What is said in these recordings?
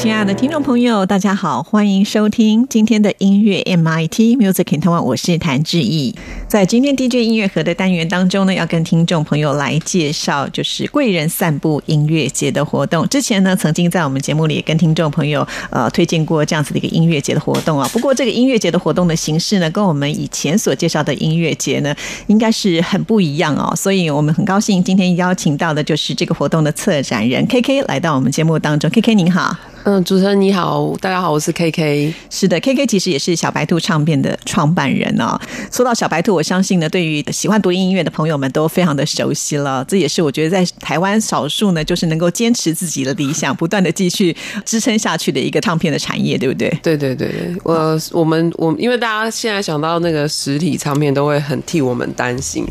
亲爱的听众朋友，大家好，欢迎收听今天的音乐 MIT Music in Taiwan，我是谭志毅。在今天 DJ 音乐盒的单元当中呢，要跟听众朋友来介绍就是贵人散步音乐节的活动。之前呢，曾经在我们节目里跟听众朋友呃推荐过这样子的一个音乐节的活动啊。不过这个音乐节的活动的形式呢，跟我们以前所介绍的音乐节呢，应该是很不一样哦。所以我们很高兴今天邀请到的就是这个活动的策展人 KK 来到我们节目当中。KK 您好。嗯，主持人你好，大家好，我是 K K。是的，K K 其实也是小白兔唱片的创办人哦。说到小白兔，我相信呢，对于喜欢独立音乐的朋友们都非常的熟悉了。这也是我觉得在台湾少数呢，就是能够坚持自己的理想，不断的继续支撑下去的一个唱片的产业，对不对？对对对对，我我们我因为大家现在想到那个实体唱片，都会很替我们担心。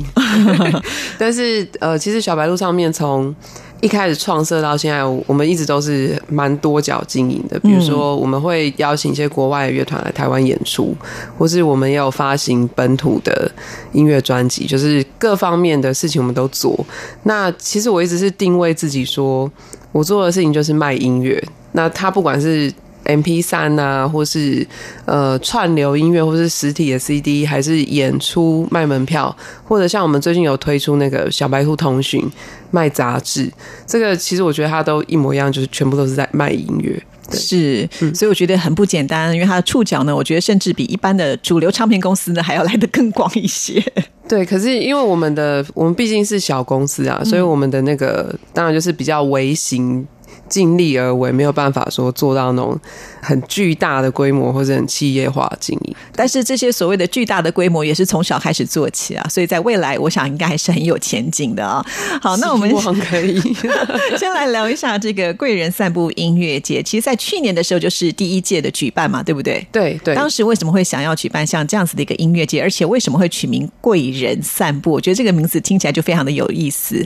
但是呃，其实小白兔唱片从一开始创设到现在，我们一直都是蛮多角经营的。比如说，我们会邀请一些国外的乐团来台湾演出，或是我们也有发行本土的音乐专辑，就是各方面的事情我们都做。那其实我一直是定位自己说，我做的事情就是卖音乐。那他不管是 M P 三啊，或是呃串流音乐，或是实体的 C D，还是演出卖门票，或者像我们最近有推出那个小白兔通讯卖杂志，这个其实我觉得它都一模一样，就是全部都是在卖音乐。是，所以我觉得很不简单，因为它的触角呢，我觉得甚至比一般的主流唱片公司呢还要来得更广一些。对，可是因为我们的我们毕竟是小公司啊，所以我们的那个当然就是比较微型。尽力而为，没有办法说做到那种很巨大的规模或者很企业化经营。但是这些所谓的巨大的规模也是从小开始做起啊，所以在未来，我想应该还是很有前景的啊。好，那我们可以 先来聊一下这个贵人散步音乐节。其实，在去年的时候就是第一届的举办嘛，对不对？对对。当时为什么会想要举办像这样子的一个音乐节？而且为什么会取名贵人散步？我觉得这个名字听起来就非常的有意思。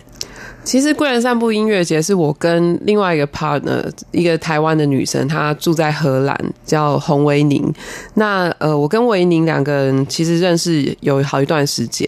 其实贵人散步音乐节是我跟另外一个 partner，一个台湾的女生，她住在荷兰，叫洪维宁。那呃，我跟维宁两个人其实认识有好一段时间，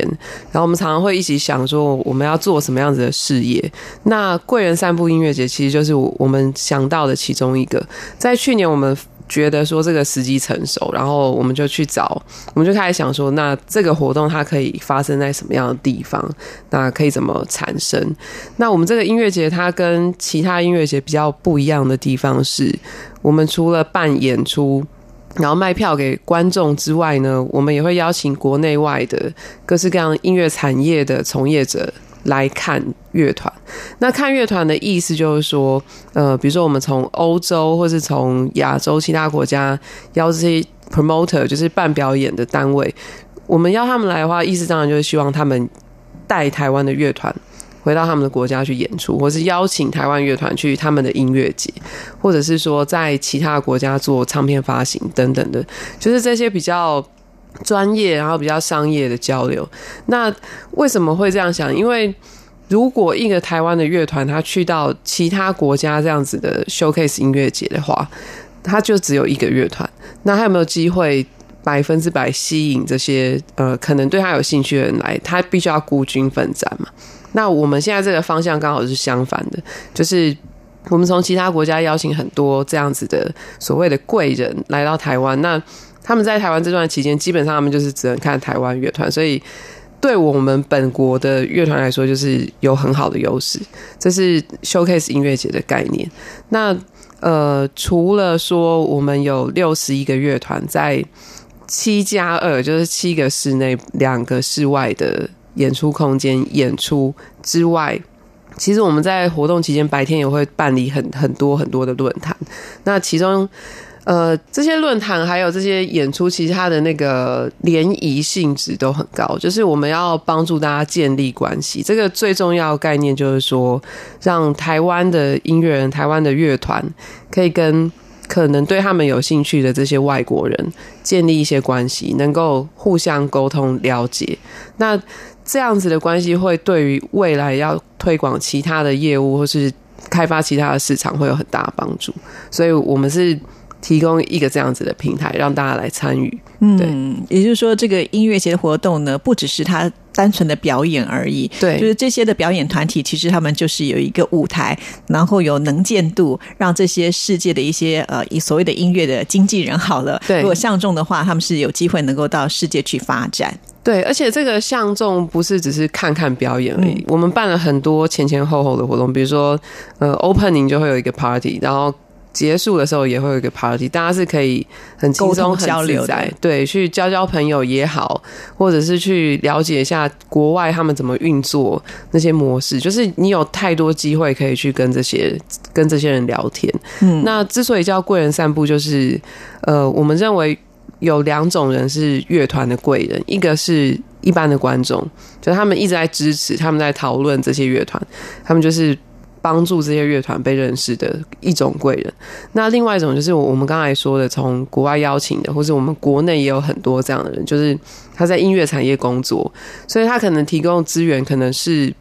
然后我们常常会一起想说我们要做什么样子的事业。那贵人散步音乐节其实就是我们想到的其中一个。在去年我们。觉得说这个时机成熟，然后我们就去找，我们就开始想说，那这个活动它可以发生在什么样的地方？那可以怎么产生？那我们这个音乐节它跟其他音乐节比较不一样的地方是，我们除了办演出，然后卖票给观众之外呢，我们也会邀请国内外的各式各样音乐产业的从业者。来看乐团，那看乐团的意思就是说，呃，比如说我们从欧洲或是从亚洲其他国家邀这些 promoter，就是办表演的单位，我们邀他们来的话，意思当然就是希望他们带台湾的乐团回到他们的国家去演出，或是邀请台湾乐团去他们的音乐节，或者是说在其他国家做唱片发行等等的，就是这些比较。专业，然后比较商业的交流。那为什么会这样想？因为如果一个台湾的乐团，他去到其他国家这样子的 showcase 音乐节的话，他就只有一个乐团，那他有没有机会百分之百吸引这些呃可能对他有兴趣的人来？他必须要孤军奋战嘛。那我们现在这个方向刚好是相反的，就是我们从其他国家邀请很多这样子的所谓的贵人来到台湾，那。他们在台湾这段期间，基本上他们就是只能看台湾乐团，所以对我们本国的乐团来说，就是有很好的优势。这是 showcase 音乐节的概念。那呃，除了说我们有六十一个乐团在七加二，就是七个室内、两个室外的演出空间演出之外，其实我们在活动期间白天也会办理很很多很多的论坛。那其中。呃，这些论坛还有这些演出，其实它的那个联谊性质都很高，就是我们要帮助大家建立关系。这个最重要概念就是说，让台湾的音乐人、台湾的乐团可以跟可能对他们有兴趣的这些外国人建立一些关系，能够互相沟通了解。那这样子的关系会对于未来要推广其他的业务或是开发其他的市场会有很大的帮助。所以我们是提供一个这样子的平台，让大家来参与。嗯，也就是说，这个音乐节的活动呢，不只是它单纯的表演而已。对，就是这些的表演团体，其实他们就是有一个舞台，然后有能见度，让这些世界的一些呃，以所谓的音乐的经纪人好了，对，如果相中的话，他们是有机会能够到世界去发展。对，而且这个相中不是只是看看表演而已，我们办了很多前前后后的活动，比如说呃，opening 就会有一个 party，然后。结束的时候也会有一个 party，大家是可以很轻松、很自在，对，去交交朋友也好，或者是去了解一下国外他们怎么运作那些模式。就是你有太多机会可以去跟这些跟这些人聊天。嗯，那之所以叫贵人散步，就是呃，我们认为有两种人是乐团的贵人，一个是一般的观众，就他们一直在支持，他们在讨论这些乐团，他们就是。帮助这些乐团被认识的一种贵人，那另外一种就是我们刚才说的，从国外邀请的，或者我们国内也有很多这样的人，就是他在音乐产业工作，所以他可能提供资源，可能是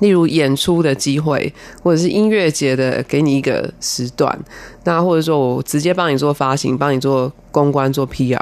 例如演出的机会，或者是音乐节的给你一个时段，那或者说我直接帮你做发行，帮你做公关，做 PR，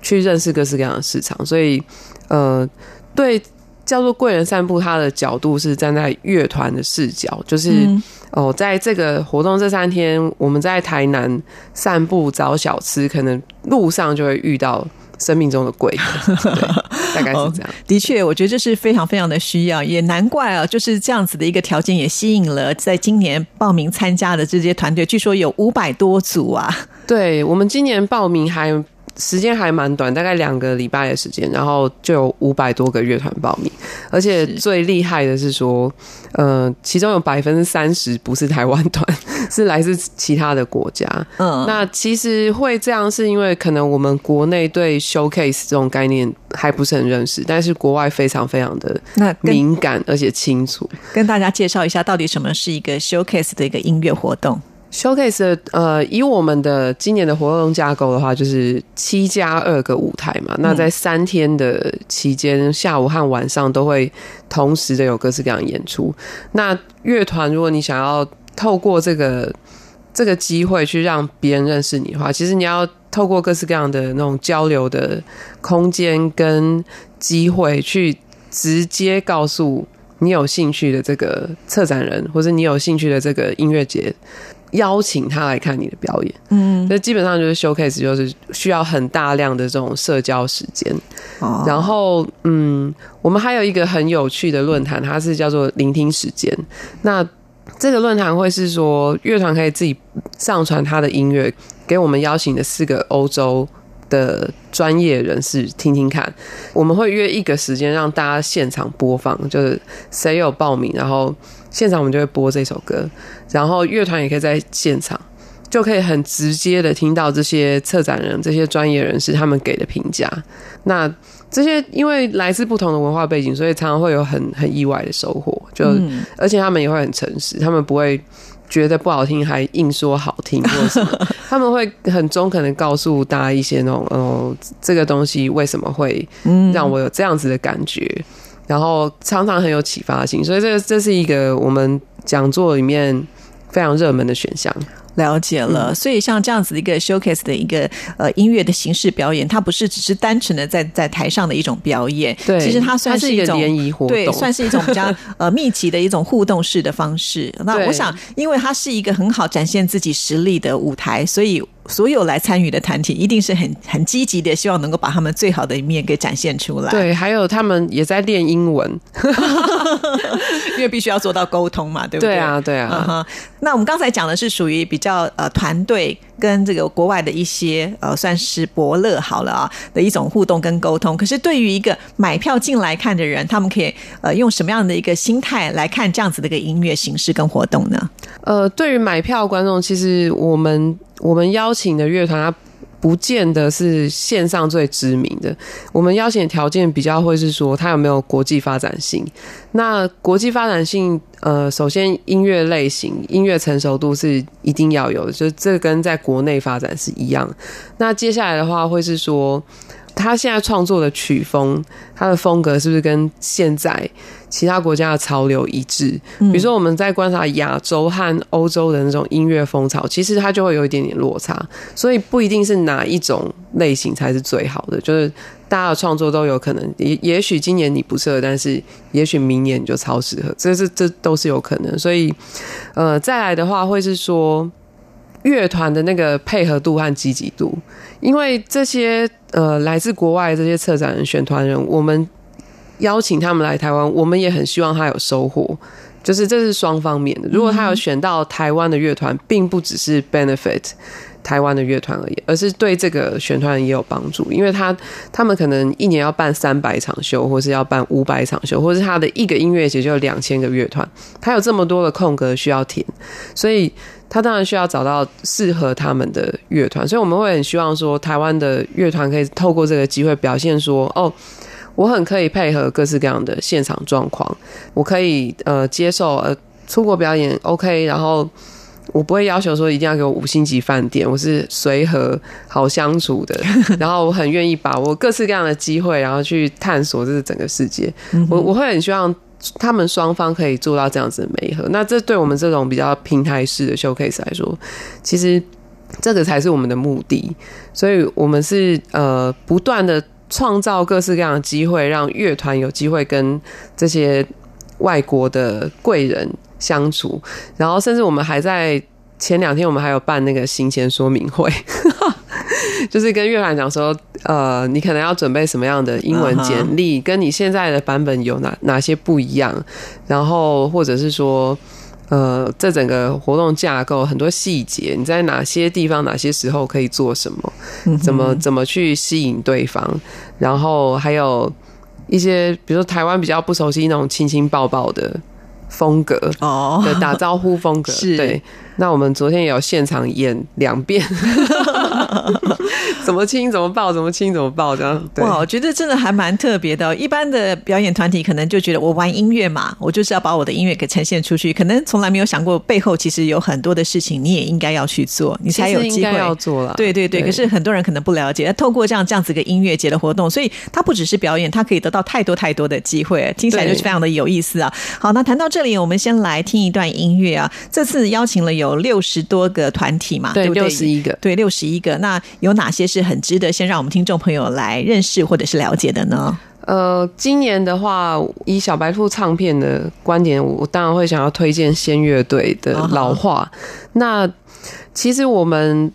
去认识各式各样的市场，所以呃，对。叫做贵人散步，他的角度是站在乐团的视角，就是哦，在这个活动这三天，我们在台南散步找小吃，可能路上就会遇到生命中的贵人，大概是这样。的确，我觉得这是非常非常的需要，也难怪啊，就是这样子的一个条件，也吸引了在今年报名参加的这些团队，据说有五百多组啊。对我们今年报名还。时间还蛮短，大概两个礼拜的时间，然后就有五百多个乐团报名，而且最厉害的是说，呃，其中有百分之三十不是台湾团，是来自其他的国家。嗯，那其实会这样，是因为可能我们国内对 showcase 这种概念还不是很认识，但是国外非常非常的那敏感而且清楚。跟大家介绍一下，到底什么是一个 showcase 的一个音乐活动。Showcase 呃，以我们的今年的活动架构的话，就是七加二个舞台嘛。那在三天的期间，下午和晚上都会同时的有各式各样演出。那乐团，如果你想要透过这个这个机会去让别人认识你的话，其实你要透过各式各样的那种交流的空间跟机会，去直接告诉你有兴趣的这个策展人，或者你有兴趣的这个音乐节。邀请他来看你的表演，嗯，那基本上就是 showcase，就是需要很大量的这种社交时间。哦，然后，嗯，我们还有一个很有趣的论坛，它是叫做聆听时间。那这个论坛会是说，乐团可以自己上传他的音乐，给我们邀请的四个欧洲的专业人士听听看。我们会约一个时间让大家现场播放，就是谁有报名，然后。现场我们就会播这首歌，然后乐团也可以在现场，就可以很直接的听到这些策展人、这些专业人士他们给的评价。那这些因为来自不同的文化背景，所以常常会有很很意外的收获。就而且他们也会很诚实，他们不会觉得不好听还硬说好听，或什么，他们会很中肯的告诉大家一些那种哦，这个东西为什么会让我有这样子的感觉。然后常常很有启发性，所以这这是一个我们讲座里面非常热门的选项。了解了，所以像这样子一个 showcase 的一个呃音乐的形式表演，它不是只是单纯的在在台上的一种表演，对，其实它算是一种联谊活动，对，算是一种比较 呃密集的一种互动式的方式。那我想，因为它是一个很好展现自己实力的舞台，所以。所有来参与的团体一定是很很积极的，希望能够把他们最好的一面给展现出来。对，还有他们也在练英文，因为必须要做到沟通嘛，对不对？对啊，对啊。那我们刚才讲的是属于比较。较呃团队跟这个国外的一些呃算是伯乐好了啊的一种互动跟沟通。可是对于一个买票进来看的人，他们可以呃用什么样的一个心态来看这样子的一个音乐形式跟活动呢？呃，对于买票观众，其实我们我们邀请的乐团，它不见得是线上最知名的。我们邀请条件比较会是说，它有没有国际发展性。那国际发展性，呃，首先音乐类型、音乐成熟度是一定要有的，就这跟在国内发展是一样。那接下来的话，会是说。他现在创作的曲风，他的风格是不是跟现在其他国家的潮流一致？比如说，我们在观察亚洲和欧洲的那种音乐风潮，其实它就会有一点点落差。所以不一定是哪一种类型才是最好的，就是大家的创作都有可能。也也许今年你不适合，但是也许明年你就超适合，这是这都是有可能。所以，呃，再来的话会是说。乐团的那个配合度和积极度，因为这些呃来自国外这些策展人、选团人，我们邀请他们来台湾，我们也很希望他有收获，就是这是双方面的。如果他有选到台湾的乐团，并不只是 benefit 台湾的乐团而已，而是对这个选团也有帮助，因为他他们可能一年要办三百场秀，或是要办五百场秀，或是他的一个音乐节就有两千个乐团，他有这么多的空格需要填，所以。他当然需要找到适合他们的乐团，所以我们会很希望说，台湾的乐团可以透过这个机会表现说，哦，我很可以配合各式各样的现场状况，我可以呃接受呃出国表演 OK，然后我不会要求说一定要给我五星级饭店，我是随和好相处的，然后我很愿意把握各式各样的机会，然后去探索这是整个世界，我我会很希望。他们双方可以做到这样子的美和，那这对我们这种比较平台式的 showcase 来说，其实这个才是我们的目的。所以，我们是呃不断的创造各式各样的机会，让乐团有机会跟这些外国的贵人相处。然后，甚至我们还在前两天，我们还有办那个行前说明会。就是跟乐团讲说，呃，你可能要准备什么样的英文简历，跟你现在的版本有哪哪些不一样，然后或者是说，呃，这整个活动架构很多细节，你在哪些地方、哪些时候可以做什么，怎么怎么去吸引对方，然后还有一些，比如说台湾比较不熟悉那种亲亲抱抱的风格哦，的打招呼风格 是对。那我们昨天也有现场演两遍，怎么亲怎么抱，怎么亲怎么抱这样。哇，我觉得真的还蛮特别的。一般的表演团体可能就觉得我玩音乐嘛，我就是要把我的音乐给呈现出去，可能从来没有想过背后其实有很多的事情你也应该要去做，你才有机会要做了。对对对，可是很多人可能不了解，透过这样这样子个音乐节的活动，所以它不只是表演，它可以得到太多太多的机会，听起来就是非常的有意思啊。好，那谈到这里，我们先来听一段音乐啊。这次邀请了有。有六十多个团体嘛？对，六十一个，对，六十一个。那有哪些是很值得先让我们听众朋友来认识或者是了解的呢？呃，今年的话，以小白兔唱片的观点，我当然会想要推荐仙乐队的《老化》。那其实我们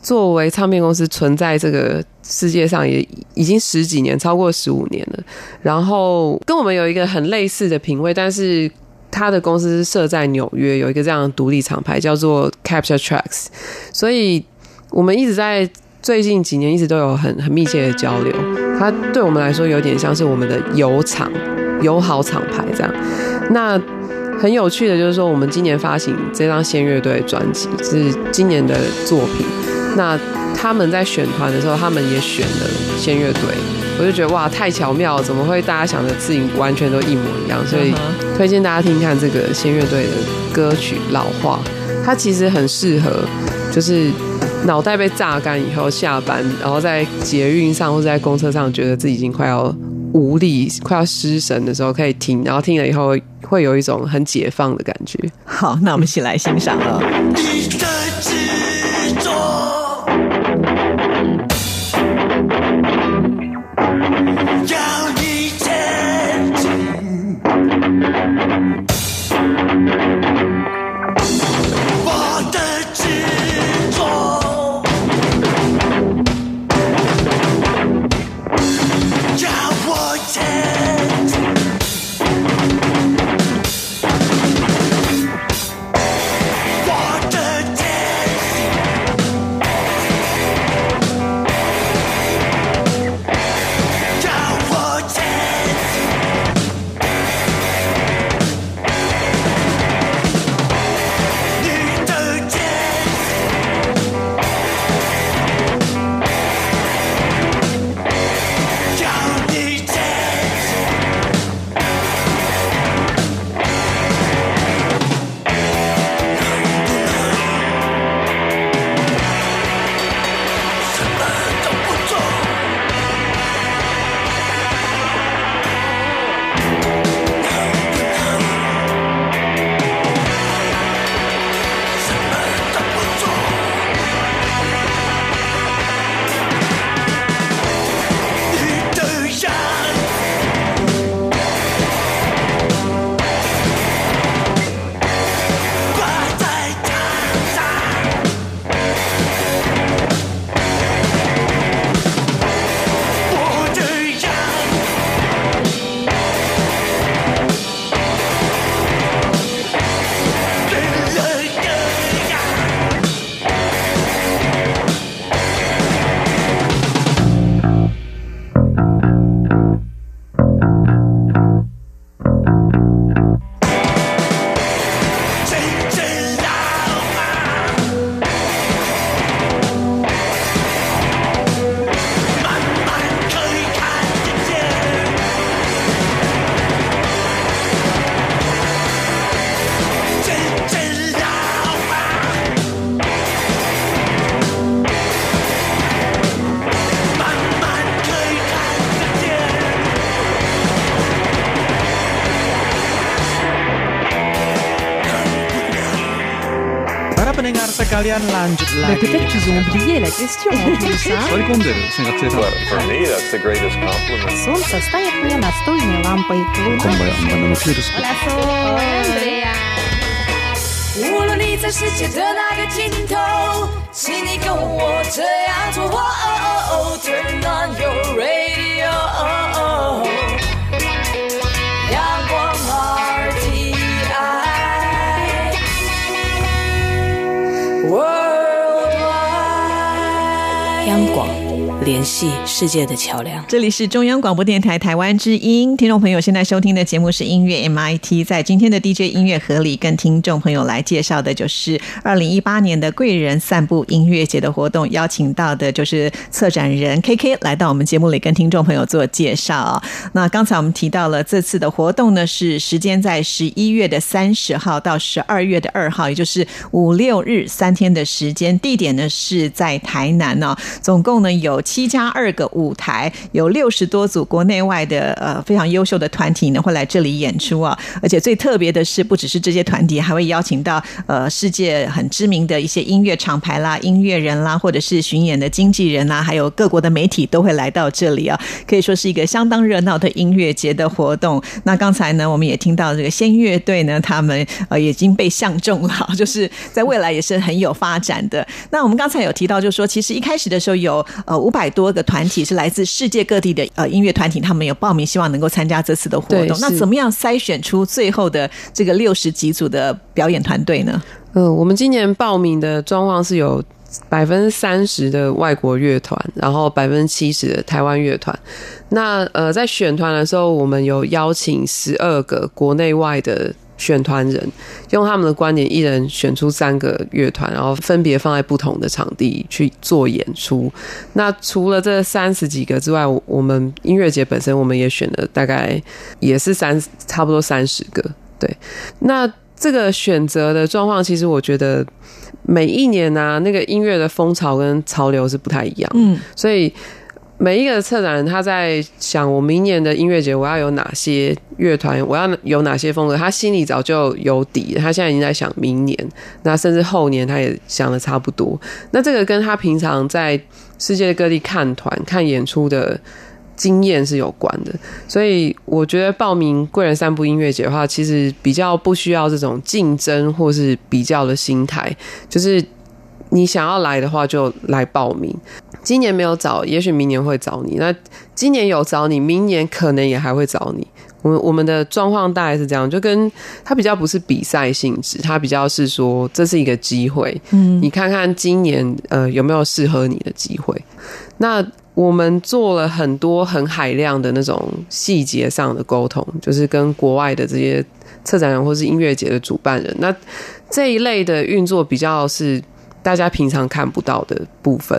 作为唱片公司存在这个世界上也已经十几年，超过十五年了。然后跟我们有一个很类似的品味，但是。他的公司设在纽约，有一个这样独立厂牌叫做 Capture Tracks，所以我们一直在最近几年一直都有很很密切的交流。它对我们来说有点像是我们的友厂、友好厂牌这样。那很有趣的就是说，我们今年发行这张仙乐队专辑是今年的作品。那他们在选团的时候，他们也选了仙乐队。我就觉得哇，太巧妙，怎么会大家想的事情完全都一模一样？所以推荐大家听看这个新乐队的歌曲《老化》，它其实很适合，就是脑袋被榨干以后下班，然后在捷运上或者在公车上，觉得自己已经快要无力、快要失神的时候，可以听，然后听了以后会有一种很解放的感觉。好，那我们一起来欣赏了。kalian lanjut Mais lagi. peut-être qu'ils ont oublié la question en plus, hein 割り込んでる生活生産 But for me, that's the greatest compliment. Солнце стоит мне настольной лампой. こんばんはマナのフィルス Andrea. 无论你在世界的哪个尽头，请你跟我这样做。哦 Turn on your radio， 联系世界的桥梁。这里是中央广播电台台湾之音，听众朋友现在收听的节目是音乐 MIT。在今天的 DJ 音乐盒里，跟听众朋友来介绍的就是二零一八年的贵人散步音乐节的活动，邀请到的就是策展人 KK 来到我们节目里跟听众朋友做介绍。那刚才我们提到了这次的活动呢，是时间在十一月的三十号到十二月的二号，也就是五六日三天的时间，地点呢是在台南哦。总共呢有七加二个舞台，有六十多组国内外的呃非常优秀的团体呢会来这里演出啊。而且最特别的是，不只是这些团体，还会邀请到呃世界很知名的一些音乐厂牌啦、音乐人啦，或者是巡演的经纪人啦，还有各国的媒体都会来到这里啊。可以说是一个相当热闹的音乐节的活动。那刚才呢，我们也听到这个仙乐队呢，他们呃已经被相中了，就是在未来也是很有发展的。那我们刚才有提到，就是说其实一开始的时候有呃五百多个团体是来自世界各地的呃音乐团体，他们有报名，希望能够参加这次的活动。那怎么样筛选出最后的这个六十几组的表演团队呢？嗯，我们今年报名的状况是有百分之三十的外国乐团，然后百分之七十的台湾乐团。那呃，在选团的时候，我们有邀请十二个国内外的选团人，用他们的观点，一人选出三个乐团，然后分别放在不同的场地去做演出。那除了这三十几个之外，我我们音乐节本身我们也选了大概也是三差不多三十个。对，那这个选择的状况，其实我觉得每一年啊，那个音乐的风潮跟潮流是不太一样。嗯，所以每一个策展人他在想，我明年的音乐节我要有哪些乐团，我要有哪些风格，他心里早就有底。他现在已经在想明年，那甚至后年他也想的差不多。那这个跟他平常在世界各地看团、看演出的。经验是有关的，所以我觉得报名贵人散步音乐节的话，其实比较不需要这种竞争或是比较的心态，就是你想要来的话就来报名。今年没有找，也许明年会找你。那今年有找你，明年可能也还会找你。我们我们的状况大概是这样，就跟它比较不是比赛性质，它比较是说这是一个机会，嗯，你看看今年呃有没有适合你的机会。那我们做了很多很海量的那种细节上的沟通，就是跟国外的这些策展人或是音乐节的主办人，那这一类的运作比较是大家平常看不到的部分。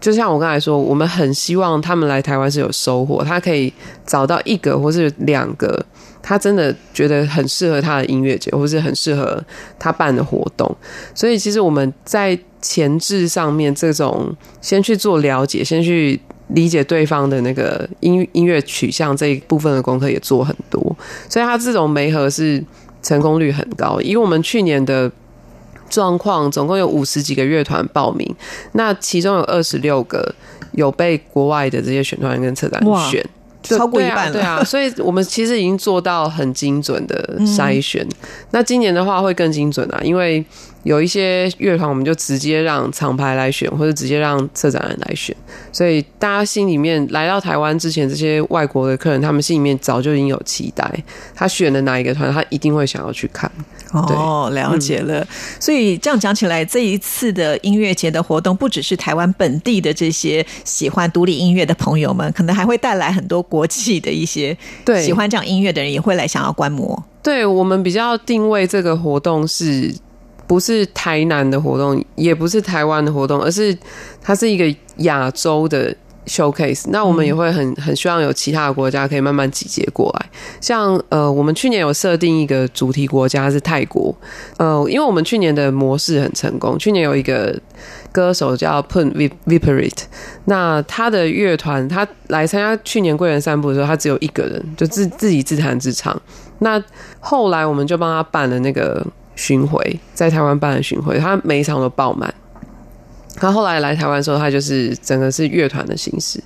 就像我刚才说，我们很希望他们来台湾是有收获，他可以找到一个或是两个，他真的觉得很适合他的音乐节，或是很适合他办的活动。所以其实我们在前置上面，这种先去做了解，先去理解对方的那个音音乐取向这一部分的功课也做很多，所以他这种媒合是成功率很高。以我们去年的状况，总共有五十几个乐团报名，那其中有二十六个有被国外的这些选团跟策展选。超过一半了对啊，对啊，所以我们其实已经做到很精准的筛选。嗯那今年的话会更精准啊，因为有一些乐团我们就直接让厂牌来选，或者直接让策展人来选，所以大家心里面来到台湾之前，这些外国的客人他们心里面早就已经有期待，他选的哪一个团，他一定会想要去看。哦，了解了。所以这样讲起来，这一次的音乐节的活动，不只是台湾本地的这些喜欢独立音乐的朋友们，可能还会带来很多国际的一些对喜欢这样音乐的人，也会来想要观摩。对我们比较定位这个活动是不是台南的活动，也不是台湾的活动，而是它是一个亚洲的 showcase。那我们也会很很希望有其他的国家可以慢慢集结过来。像呃，我们去年有设定一个主题国家是泰国，呃，因为我们去年的模式很成功，去年有一个。歌手叫 Pun Viperit，那他的乐团他来参加去年贵人散步的时候，他只有一个人，就自自己自弹自唱。那后来我们就帮他办了那个巡回，在台湾办的巡回，他每一场都爆满。他后来来台湾的时候，他就是整个是乐团的形式。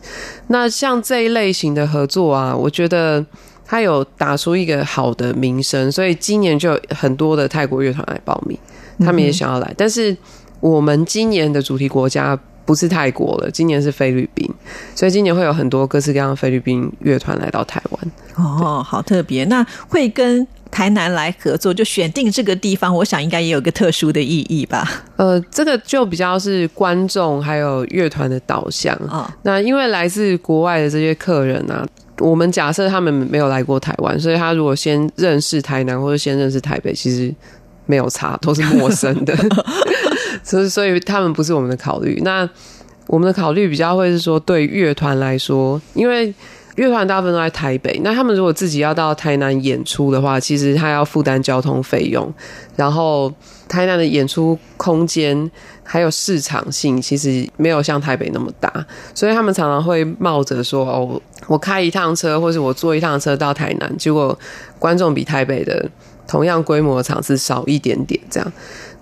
那像这一类型的合作啊，我觉得他有打出一个好的名声，所以今年就有很多的泰国乐团来报名，他们也想要来。但是我们今年的主题国家不是泰国了，今年是菲律宾，所以今年会有很多各式各样的菲律宾乐团来到台湾。哦，好特别。那会跟台南来合作，就选定这个地方，我想应该也有个特殊的意义吧？呃，这个就比较是观众还有乐团的导向啊。那因为来自国外的这些客人啊，我们假设他们没有来过台湾，所以他如果先认识台南或者先认识台北，其实没有差，都是陌生的。所以，所以他们不是我们的考虑。那我们的考虑比较会是说，对乐团来说，因为乐团大部分都在台北，那他们如果自己要到台南演出的话，其实他要负担交通费用，然后台南的演出空间还有市场性，其实没有像台北那么大，所以他们常常会冒着说哦，我开一趟车，或者我坐一趟车到台南，结果观众比台北的同样规模的场次少一点点，这样，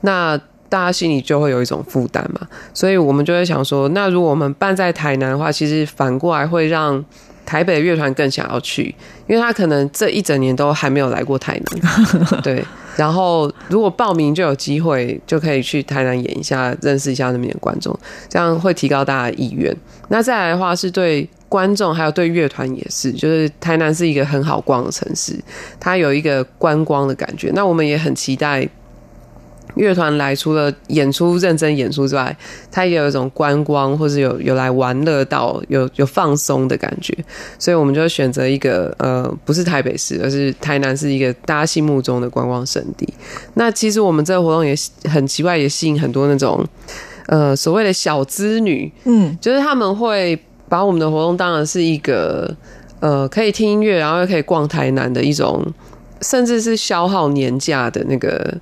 那大家心里就会有一种负担嘛，所以我们就会想说，那如果我们办在台南的话，其实反过来会让。台北的乐团更想要去，因为他可能这一整年都还没有来过台南，对。然后如果报名就有机会，就可以去台南演一下，认识一下那边的观众，这样会提高大家的意愿。那再来的话，是对观众还有对乐团也是，就是台南是一个很好逛的城市，它有一个观光的感觉。那我们也很期待。乐团来，除了演出认真演出之外，它也有一种观光，或者有有来玩乐到有有放松的感觉，所以我们就选择一个呃，不是台北市，而是台南是一个大家心目中的观光圣地。那其实我们这个活动也很奇怪，也吸引很多那种呃所谓的小资女，嗯，就是他们会把我们的活动当然是一个呃可以听音乐，然后又可以逛台南的一种，甚至是消耗年假的那个。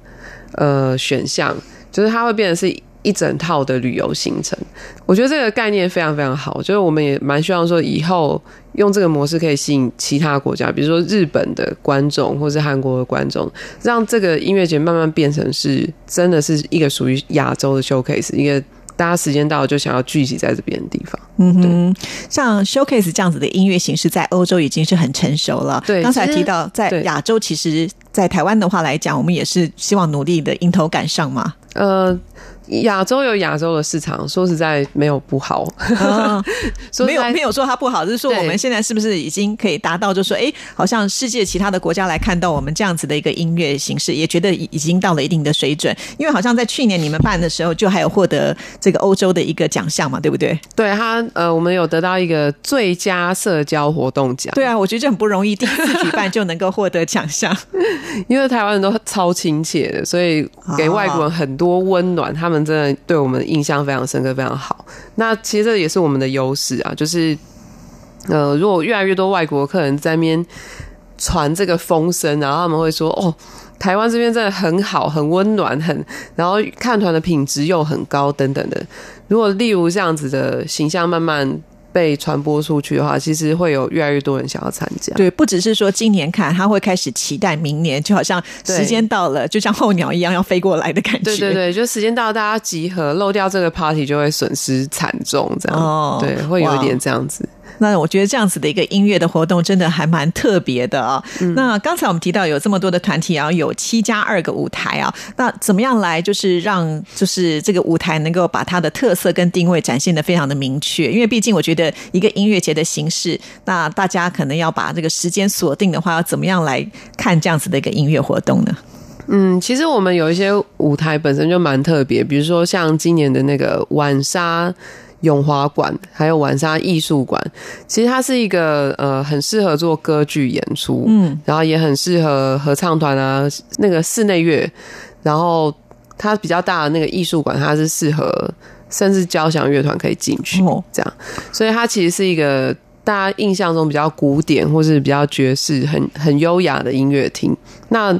呃，选项就是它会变成是一整套的旅游行程。我觉得这个概念非常非常好，就是我们也蛮希望说以后用这个模式可以吸引其他国家，比如说日本的观众或是韩国的观众，让这个音乐节慢慢变成是真的是一个属于亚洲的 showcase，一个大家时间到了就想要聚集在这边的地方。嗯哼，像 showcase 这样子的音乐形式，在欧洲已经是很成熟了。对，刚才提到在亚洲，其实。在台湾的话来讲，我们也是希望努力的迎头赶上嘛。呃。亚洲有亚洲的市场，说实在没有不好，没有没有说它不好，就是说我们现在是不是已经可以达到，就说哎，好像世界其他的国家来看到我们这样子的一个音乐形式，也觉得已经到了一定的水准。因为好像在去年你们办的时候，就还有获得这个欧洲的一个奖项嘛，对不对？对他呃，我们有得到一个最佳社交活动奖。对啊，我觉得这很不容易，第一次举办就能够获得奖项，因为台湾人都超亲切的，所以给外国人很多温暖，他们。真的对我们印象非常深刻，非常好。那其实这也是我们的优势啊，就是呃，如果越来越多外国客人在那边传这个风声，然后他们会说：“哦，台湾这边真的很好，很温暖，很然后看团的品质又很高，等等的。”如果例如这样子的形象慢慢。被传播出去的话，其实会有越来越多人想要参加。对，不只是说今年看，他会开始期待明年，就好像时间到了，就像候鸟一样要飞过来的感觉。对对对，就时间到，大家集合，漏掉这个 party 就会损失惨重，这样。哦，对，会有一点这样子。那我觉得这样子的一个音乐的活动真的还蛮特别的啊。那刚才我们提到有这么多的团体，然后有七加二个舞台啊，那怎么样来就是让就是这个舞台能够把它的特色跟定位展现的非常的明确？因为毕竟我觉得一个音乐节的形式，那大家可能要把这个时间锁定的话，要怎么样来看这样子的一个音乐活动呢？嗯，其实我们有一些舞台本身就蛮特别，比如说像今年的那个晚沙。永华馆还有晚沙艺术馆，其实它是一个呃很适合做歌剧演出，嗯，然后也很适合合唱团啊，那个室内乐，然后它比较大的那个艺术馆，它是适合甚至交响乐团可以进去，这样，所以它其实是一个大家印象中比较古典或是比较爵士、很很优雅的音乐厅。那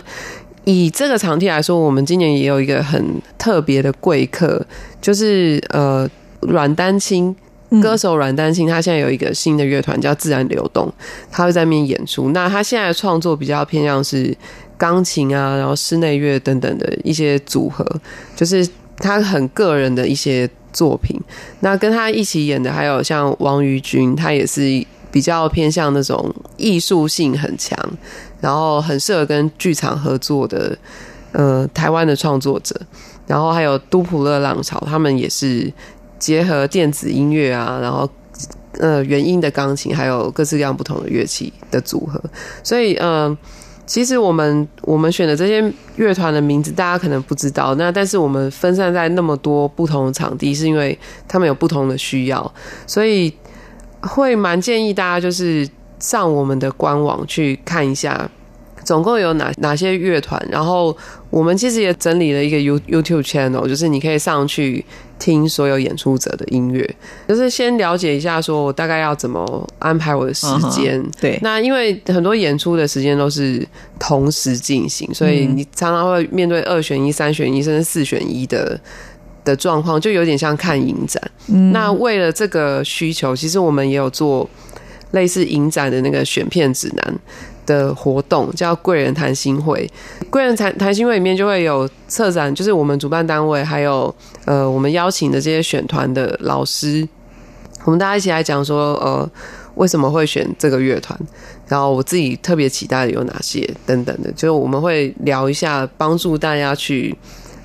以这个场地来说，我们今年也有一个很特别的贵客，就是呃。阮丹青歌手阮丹青，他现在有一个新的乐团叫自然流动，他会在那边演出。那他现在的创作比较偏向是钢琴啊，然后室内乐等等的一些组合，就是他很个人的一些作品。那跟他一起演的还有像王于君，他也是比较偏向那种艺术性很强，然后很适合跟剧场合作的呃台湾的创作者。然后还有都普勒浪潮，他们也是结合电子音乐啊，然后呃原音的钢琴，还有各式各样不同的乐器的组合。所以嗯、呃其实我们我们选的这些乐团的名字，大家可能不知道。那但是我们分散在那么多不同的场地，是因为他们有不同的需要，所以会蛮建议大家就是上我们的官网去看一下。总共有哪哪些乐团？然后我们其实也整理了一个 You YouTube channel，就是你可以上去听所有演出者的音乐，就是先了解一下，说我大概要怎么安排我的时间。对那因为很多演出的时间都是同时进行，所以你常常会面对二选一、三选一，甚至四选一的的状况，就有点像看影展。那为了这个需求，其实我们也有做类似影展的那个选片指南的活动，叫贵人谈心会。贵人谈谈心会里面就会有策展，就是我们主办单位，还有呃我们邀请的这些选团的老师，我们大家一起来讲说，呃，为什么会选这个乐团，然后我自己特别期待的有哪些等等的，就是我们会聊一下，帮助大家去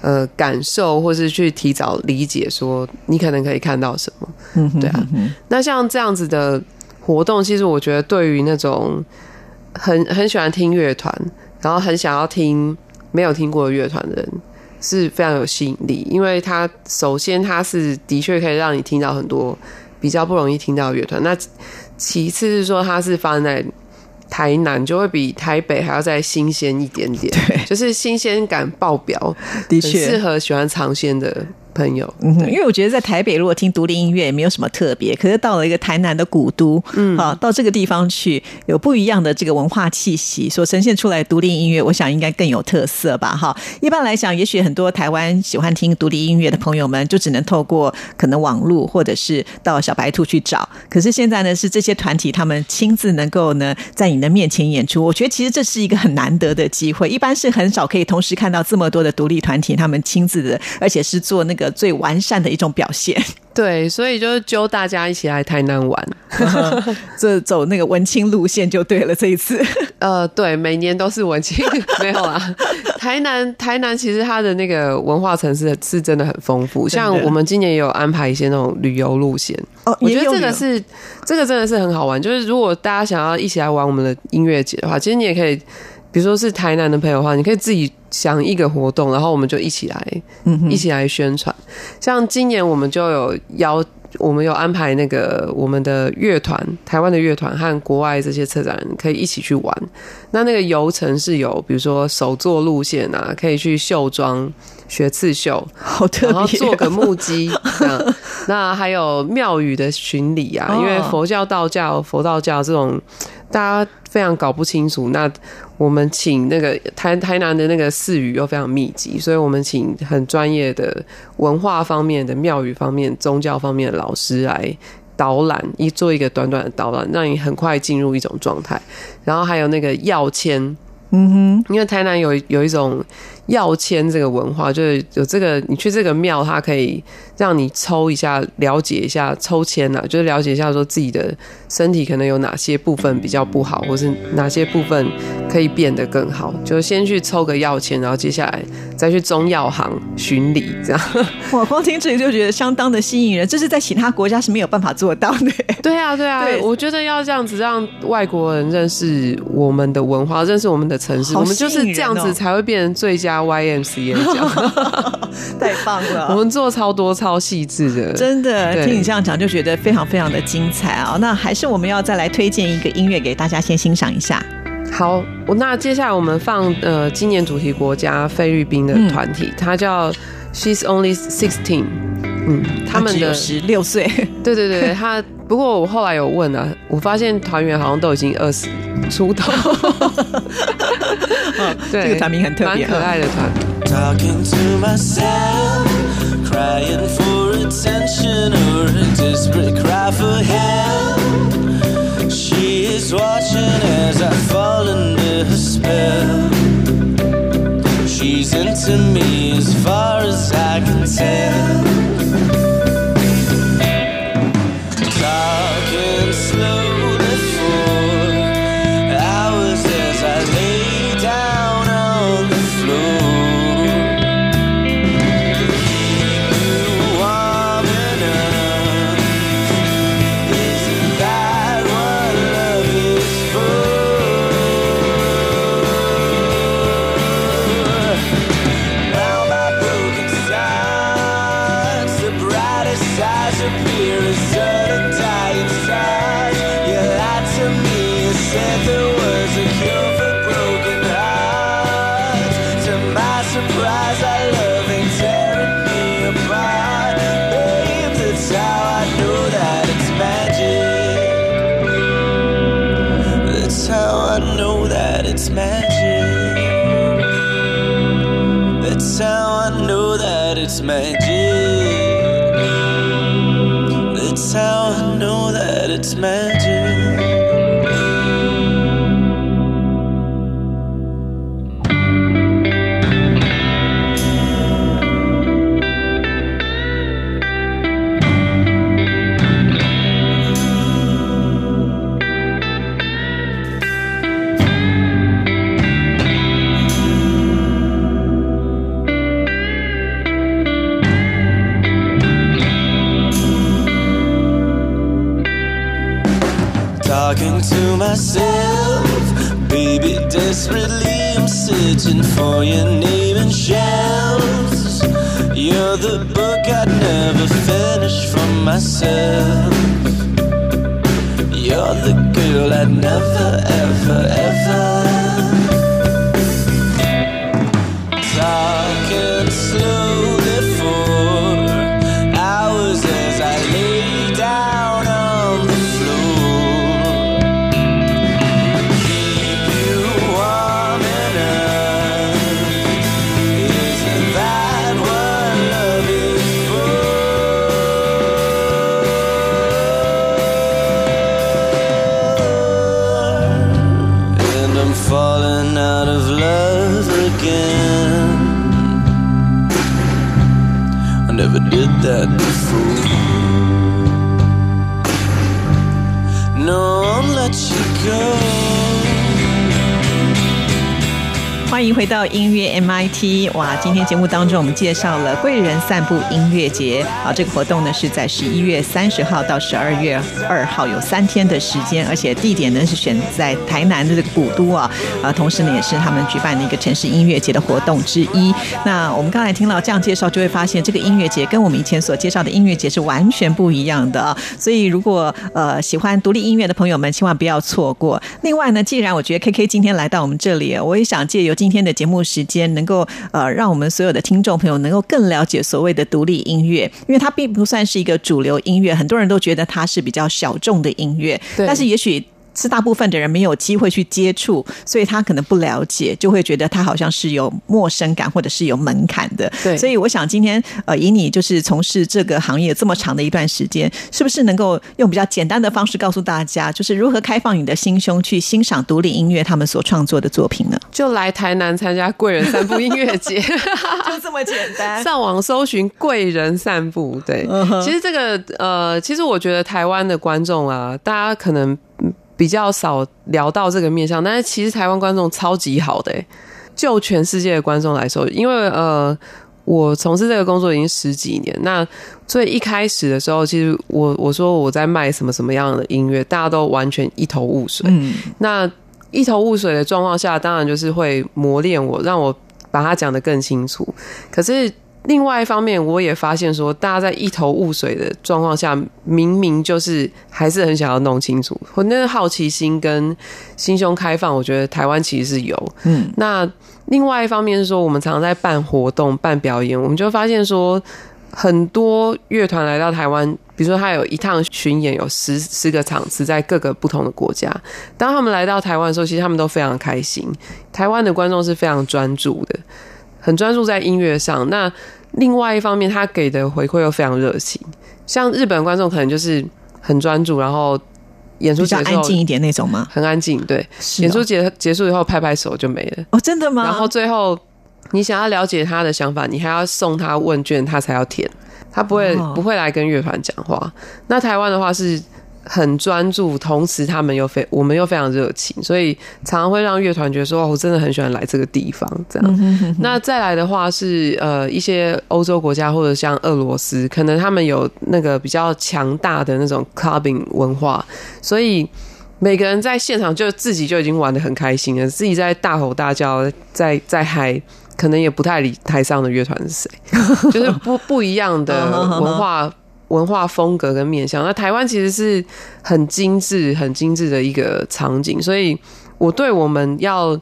呃感受，或是去提早理解，说你可能可以看到什么。嗯哼对啊，那像这样子的活动，其实我觉得对于那种很很喜欢听乐团，然后很想要听没有听过的乐团的人，是非常有吸引力。因为他首先他是的确可以让你听到很多比较不容易听到的乐团，那其次是说它是发生在台南，就会比台北还要再新鲜一点点，对就是新鲜感爆表，的确适。合喜欢尝鲜的朋友。嗯哼，因为我觉得在台北如果听独立音乐也没有什么特别，可是到了一个台南的古都，嗯，啊，到这个地方去有不一样的这个文化气息，所呈现出来独立音乐，我想应该更有特色吧，哈。一般来讲，也许很多台湾喜欢听独立音乐的朋友们，就只能透过可能网络或者是到小白兔去找。可是现在呢，是这些团体他们亲自能够呢在你的面前演出，我觉得其实这是一个很难得的机会，一般是很少可以同时看到这么多的独立团体他们亲自的，而且是做那个最完善的一种表现。对，所以就是揪大家一起来台南玩。这走那个文青路线就对了。这一次，呃，对，每年都是文青，没有啊。台南，台南其实它的那个文化城市是真的很丰富，像我们今年也有安排一些那种旅游路线。哦我觉得这个是这个真的是很好玩，就是如果大家想要一起来玩我们的音乐节的话，其实你也可以，比如说是台南的朋友的话，你可以自己想一个活动，然后我们就一起来，嗯一起来宣传。像今年我们就有邀，我们有安排那个我们的乐团，台湾的乐团和国外这些策展人可以一起去玩。那那个游程是有，比如说手作路线啊，可以去绣庄学刺绣，好特然后，做个木屐这样。那还有庙宇的巡礼啊，哦因为佛教、道教、佛道教这种大家非常搞不清楚。那我们请那个台台南的那个寺宇又非常密集，所以我们请很专业的文化方面的庙宇方面、宗教方面的老师来。导览一做一个短短的导览，让你很快进入一种状态。然后还有那个药签，嗯哼，因为台南有有一种要签这个文化，就是有这个你去这个庙，它可以让你抽一下，了解一下抽签呐、就是了解一下说自己的身体可能有哪些部分比较不好，或是哪些部分可以变得更好。就先去抽个药签，然后接下来再去中药行巡礼，这样。我光听这里就觉得相当的吸引人，这是在其他国家是没有办法做到的。对啊，对啊，对我觉得要这样子让外国人认识我们的文化，认识我们的城市，好我们就是这样子哦才会变成最佳 YMCA 奖。太棒了！我们做超多超细致的，真的听你这样讲，就觉得非常非常的精彩啊！那还是我们要再来推荐一个音乐给大家先欣赏一下。好。那接下来我们放呃今年主题国家菲律宾的团体，它叫 She's Only Sixteen，嗯，他们的十六岁，对对对，他。不过我后来有问啊，我发现团员好像都已经二十出头。对，这个团名很特别，可爱的团。man. Searching for your name in shelves. You're the book I'd never finish for myself. You're the girl I'd never, ever, ever. 回到音乐 MIT。哇，今天节目当中我们介绍了贵人散步音乐节。啊，这个活动呢是在十一月三十号到十二月二号，有三天的时间，而且地点呢是选在台南的这个古都啊。啊，同时呢也是他们举办的一个城市音乐节的活动之一。那我们刚才听到这样介绍，就会发现这个音乐节跟我们以前所介绍的音乐节是完全不一样的啊。所以如果呃喜欢独立音乐的朋友们，千万不要错过。另外呢，既然我觉得 KK 今天来到我们这里，我也想借由今天的节目时间，能够呃让我们所有的听众朋友能够更了解所谓的独立音乐，因为它并不算是一个主流音乐，很多人都觉得它是比较小众的音乐，对但是也许。是大部分的人没有机会去接触，所以他可能不了解，就会觉得他好像是有陌生感或者是有门槛的。对所以我想今天呃，以你就是从事这个行业这么长的一段时间，是不是能够用比较简单的方式告诉大家，就是如何开放你的心胸去欣赏独立音乐他们所创作的作品呢？就来台南参加贵人散步音乐节，就这么简单。上网搜寻贵人散步。对，其实这个呃，其实我觉得台湾的观众啊，大家可能嗯比较少聊到这个面向，但是其实台湾观众超级好的、欸，就全世界的观众来说，因为呃。我从事这个工作已经十几年，那所以一开始的时候，其实我我说我在卖什么什么样的音乐，大家都完全一头雾水。嗯，那一头雾水的状况下，当然就是会磨练我，让我把它讲得更清楚。可是另外一方面，我也发现说，大家在一头雾水的状况下，明明就是还是很想要弄清楚。我那个好奇心跟心胸开放，我觉得台湾其实是有。嗯，那另外一方面是说，我们常常在办活动、办表演，我们就发现说，很多乐团来到台湾，比如说他有一趟巡演，有十十个场次在各个不同的国家。当他们来到台湾的时候，其实他们都非常开心。台湾的观众是非常专注的，很专注在音乐上。那另外一方面，他给的回馈又非常热情。像日本观众可能就是很专注，然后演出结束后安静一点那种吗？很安静，对。哦演出结结束以后拍拍手就没了。哦，真的吗？然后最后你想要了解他的想法，你还要送他问卷，他才要填，他不会、哦不会来跟乐团讲话。那台湾的话是很专注，同时他们又非我们又非常热情，所以常常会让乐团觉得说，哦，我真的很喜欢来这个地方。这样，嗯那再来的话是呃一些欧洲国家或者像俄罗斯，可能他们有那个比较强大的那种 clubbing 文化，所以。每个人在现场就自己就已经玩的很开心了，自己在大吼大叫，在在嗨，可能也不太理台上的乐团是谁，就是不不一样的 文化文化风格跟面向。那台湾其实是很精致、很精致的一个场景，所以我对我们要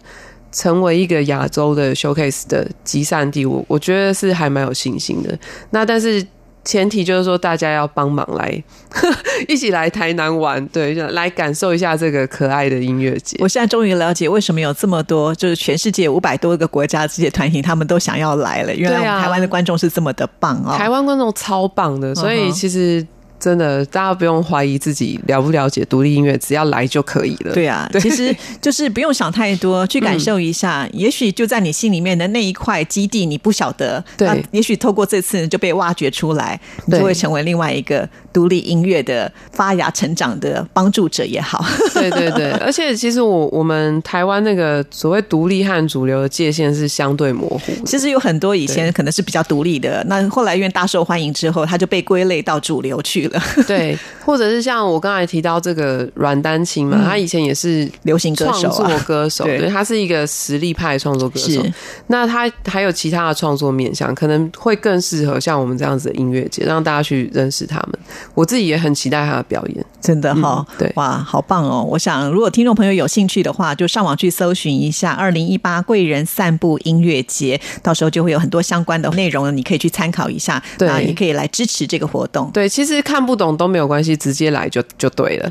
成为一个亚洲的 showcase 的集散地，我我觉得是还蛮有信心的。那但是前提就是说大家要帮忙来 一起来台南玩，对，就来感受一下这个可爱的音乐节。我现在终于了解为什么有这么多，就是全世界五百多个国家这些团体，他们都想要来了。原来台湾的观众是这么的棒哦！台湾观众超棒的，所以其实真的大家不用怀疑自己了不了解独立音乐，只要来就可以了。对啊，其实就是不用想太多，去感受一下。也许就在你心里面的那一块基地，你不晓得，对那也许透过这次就被挖掘出来，你就会成为另外一个独立音乐的发芽成长的帮助者也好。对对对，而且其实我我们台湾那个所谓独立和主流的界限是相对模糊。其实有很多以前可能是比较独立的，那后来因为大受欢迎之后，他就被归类到主流去了。对，或者是像我刚才提到这个阮丹青嘛，嗯他以前也是流行歌手啊创作歌手，对对，他是一个实力派创作歌手。那他还有其他的创作面向，可能会更适合像我们这样子的音乐节，让大家去认识他们。我自己也很期待他的表演。真的哈、嗯对哇，好棒哦！我想，如果听众朋友有兴趣的话，就上网去搜寻一下二零一八贵人散步音乐节，到时候就会有很多相关的内容，你可以去参考一下，对啊，也可以来支持这个活动。对，其实看不懂都没有关系，直接来就就对了。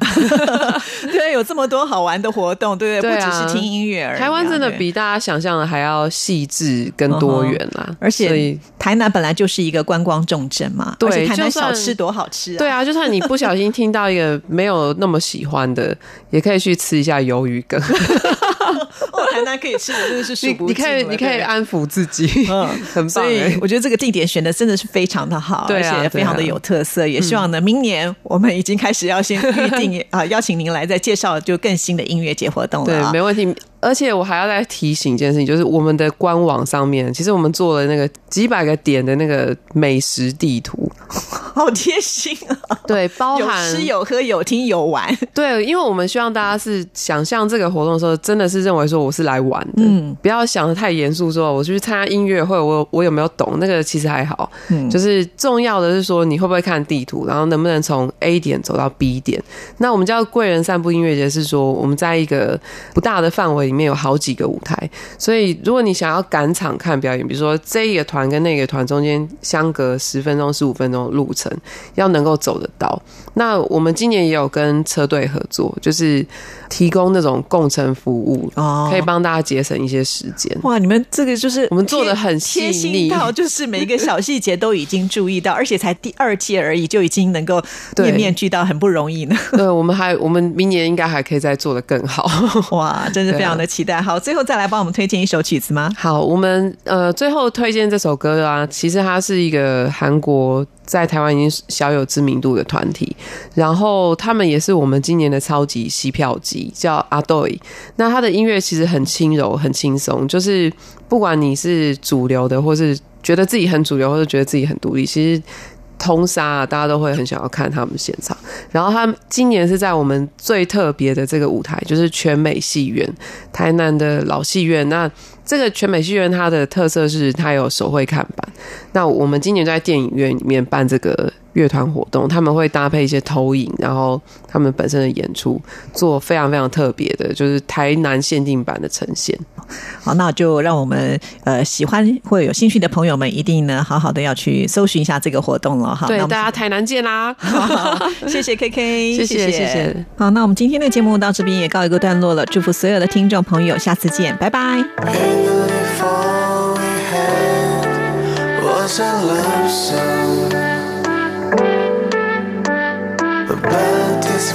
对，有这么多好玩的活动，对不对？不只是听音乐而已啊、台湾真的比大家想象的还要细致跟多元啦，而且台南本来就是一个观光重镇嘛，对而且台南小吃多好吃啊！对啊，就算你不小心听到一个没有那么喜欢的，也可以去吃一下鱿鱼羹。哦，台南可以吃的真的是数你不尽你可以了你可以安抚自己，嗯，很棒所以欸。我觉得这个地点选的真的是非常的好，对啊而且非常的有特色。也希望呢，明年我们已经开始要先预定 啊，邀请您来再介绍就更新的音乐节活动了对，啊。没问题。而且我还要再提醒一件事情，就是我们的官网上面，其实我们做了那个几百个点的那个美食地图，好贴心啊！对，包有含吃有喝有听有玩，对，因为我们希望大家是想象这个活动的时候，真的是认为说我是来玩的，嗯不要想的太严肃，说我去参加音乐会，我我有没有懂？那个其实还好，嗯就是重要的是说你会不会看地图，然后能不能从 A 点走到 B 点。那我们叫贵人散步音乐节，是说我们在一个不大的范围里面有好几个舞台，所以如果你想要赶场看表演，比如说这一个团跟那个团中间相隔十分钟、十五分钟的路程，要能够走得到。那我们今年也有跟车队合作，就是提供那种共乘服务，哦可以帮大家节省一些时间。哇！你们这个就是我们做得贴很细贴心腻到，就是每一个小细节都已经注意到，而且才第二届而已，就已经能够面面俱到，很不容易呢。对，我们还我们明年应该还可以再做的更好。哇，真是非常的期待。好，最后再来帮我们推荐一首曲子吗？好，我们呃最后推荐这首歌啊，其实它是一个韩国在台湾已经小有知名度的团体，然后他们也是我们今年的超级吸票机，叫阿豆。那他的音乐其实很轻柔、很轻松，就是不管你是主流的，或是觉得自己很主流，或者觉得自己很独立，其实。通杀、啊，大家都会很想要看他们现场。然后他今年是在我们最特别的这个舞台，就是全美戏院，台南的老戏院。那这个全美戏院它的特色是它有手绘看板。那我们今年在电影院里面办这个乐团活动，他们会搭配一些投影，然后他们本身的演出做非常非常特别的，就是台南限定版的呈现。好，那就让我们呃喜欢或者有兴趣的朋友们，一定呢好好的要去搜寻一下这个活动了哈。对大家台南见啦！好 谢谢 K K，谢谢谢谢。好，那我们今天的节目到这边也告一个段落了，祝福所有的听众朋友，下次见，拜拜。If all we had was a love song about this